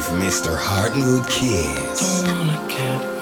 with Mr. Hardenwood Kids.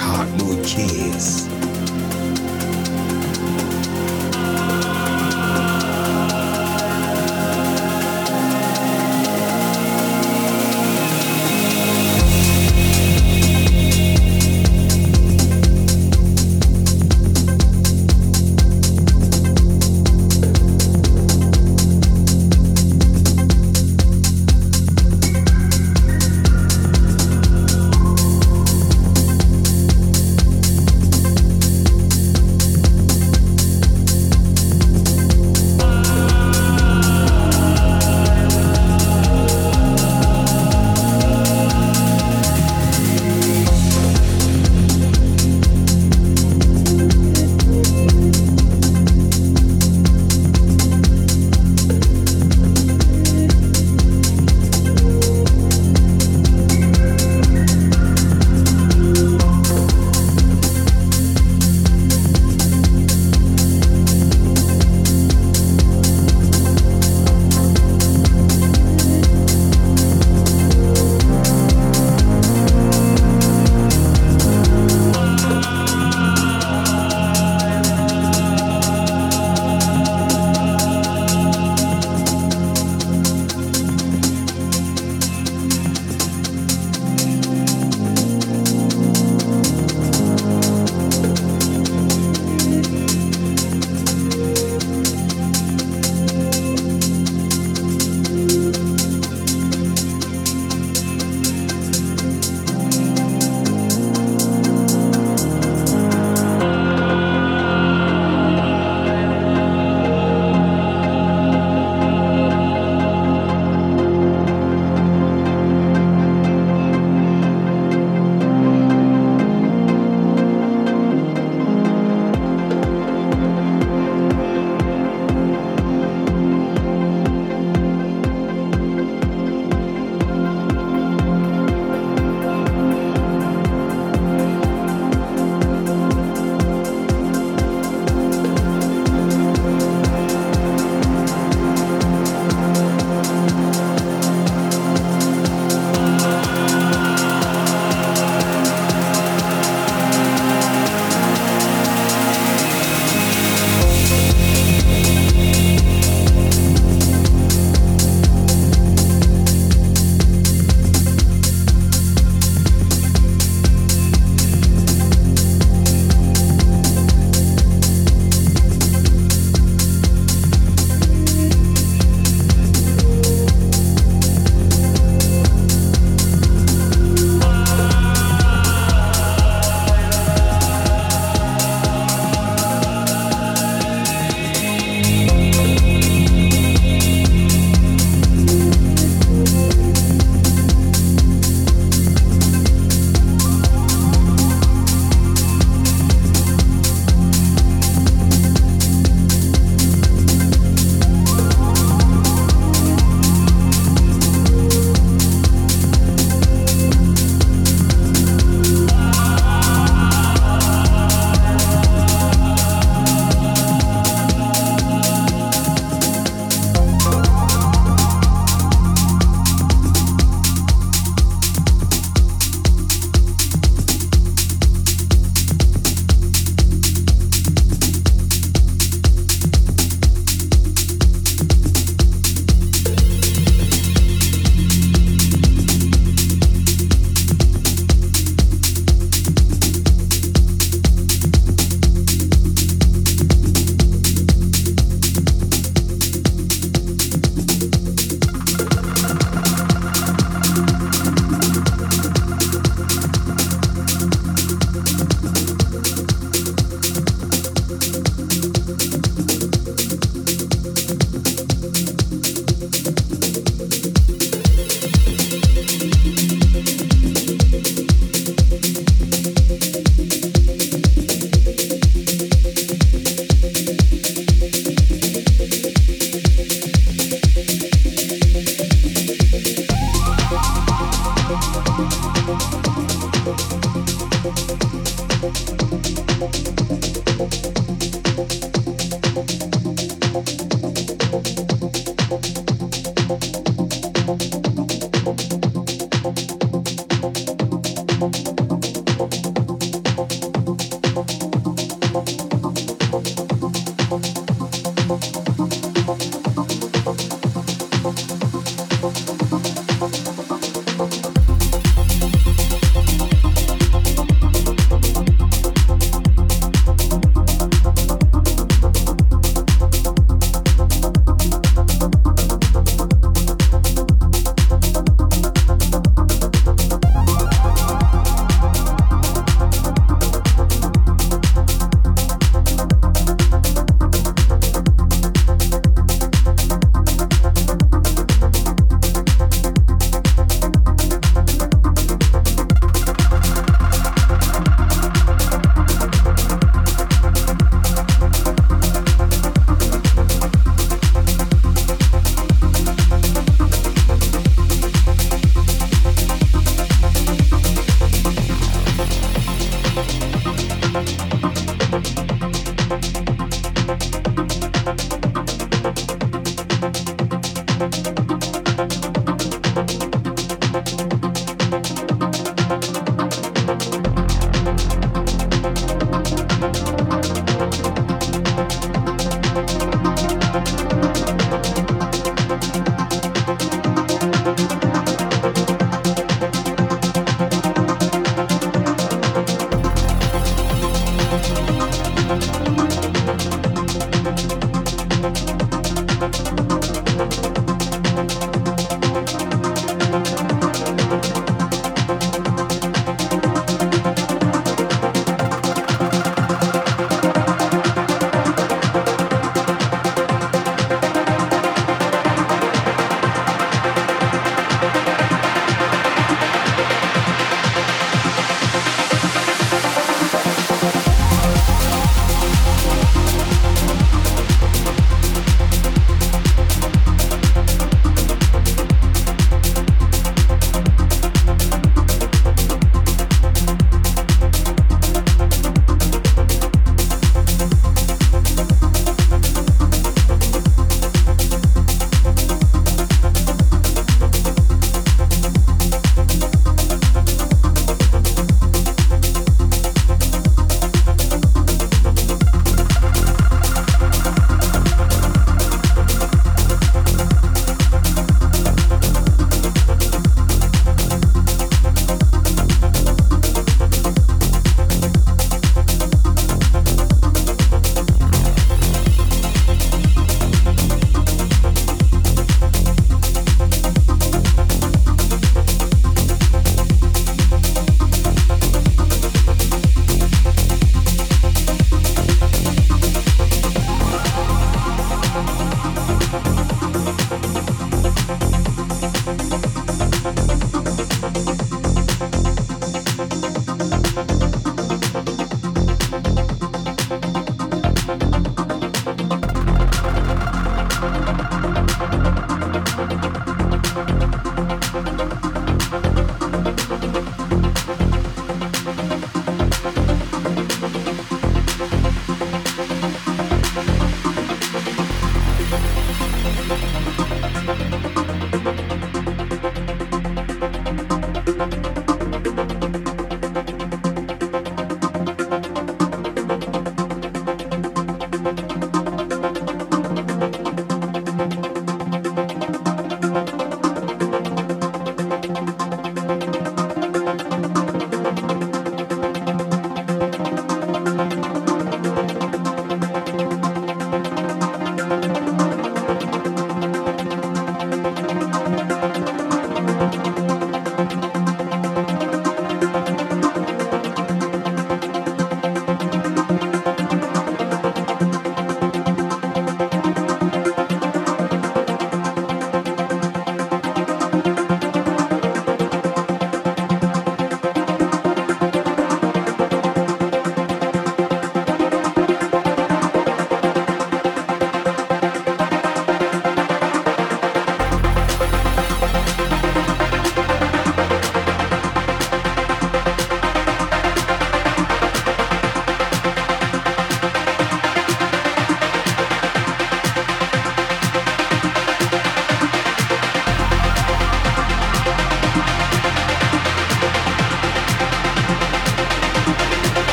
hot new kids.